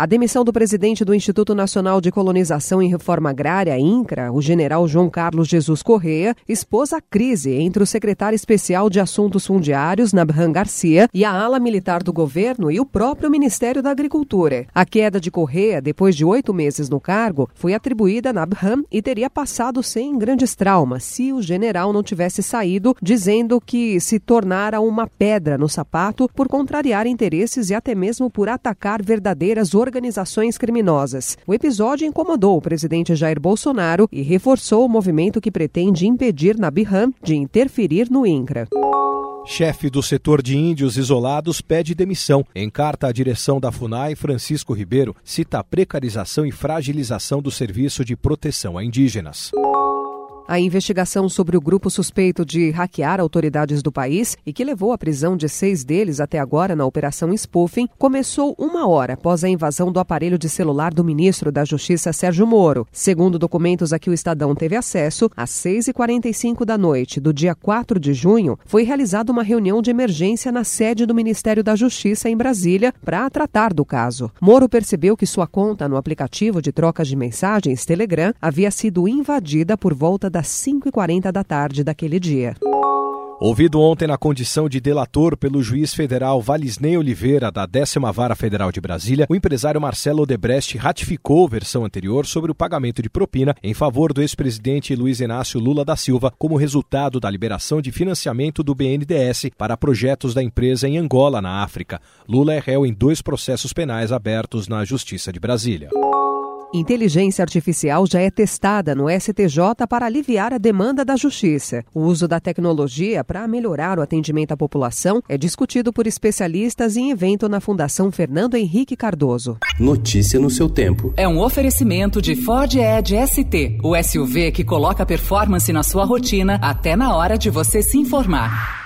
A demissão do presidente do Instituto Nacional de Colonização e Reforma Agrária, INCRA, o general João Carlos Jesus Correia, expôs a crise entre o secretário especial de Assuntos Fundiários, Nabhan Garcia, e a ala militar do governo e o próprio Ministério da Agricultura. A queda de Correia, depois de oito meses no cargo, foi atribuída a Nabhan e teria passado sem grandes traumas se o general não tivesse saído, dizendo que se tornara uma pedra no sapato por contrariar interesses e até mesmo por atacar verdadeiras organizações organizações criminosas. O episódio incomodou o presidente Jair Bolsonaro e reforçou o movimento que pretende impedir Nabiham de interferir no INCRA. Chefe do setor de índios isolados pede demissão. Em carta à direção da FUNAI, Francisco Ribeiro cita a precarização e fragilização do serviço de proteção a indígenas. A investigação sobre o grupo suspeito de hackear autoridades do país e que levou à prisão de seis deles até agora na Operação Spoofing começou uma hora após a invasão do aparelho de celular do ministro da Justiça Sérgio Moro. Segundo documentos a que o Estadão teve acesso, às 6h45 da noite do dia 4 de junho, foi realizada uma reunião de emergência na sede do Ministério da Justiça em Brasília para tratar do caso. Moro percebeu que sua conta no aplicativo de trocas de mensagens Telegram havia sido invadida por volta da das 5h40 da tarde daquele dia. Ouvido ontem na condição de delator pelo juiz federal Valisney Oliveira, da 10 Vara Federal de Brasília, o empresário Marcelo Odebrecht ratificou a versão anterior sobre o pagamento de propina em favor do ex-presidente Luiz Inácio Lula da Silva como resultado da liberação de financiamento do BNDES para projetos da empresa em Angola, na África. Lula é réu em dois processos penais abertos na Justiça de Brasília. Inteligência artificial já é testada no STJ para aliviar a demanda da justiça. O uso da tecnologia para melhorar o atendimento à população é discutido por especialistas em evento na Fundação Fernando Henrique Cardoso. Notícia no seu tempo. É um oferecimento de Ford Edge ST, o SUV que coloca performance na sua rotina até na hora de você se informar.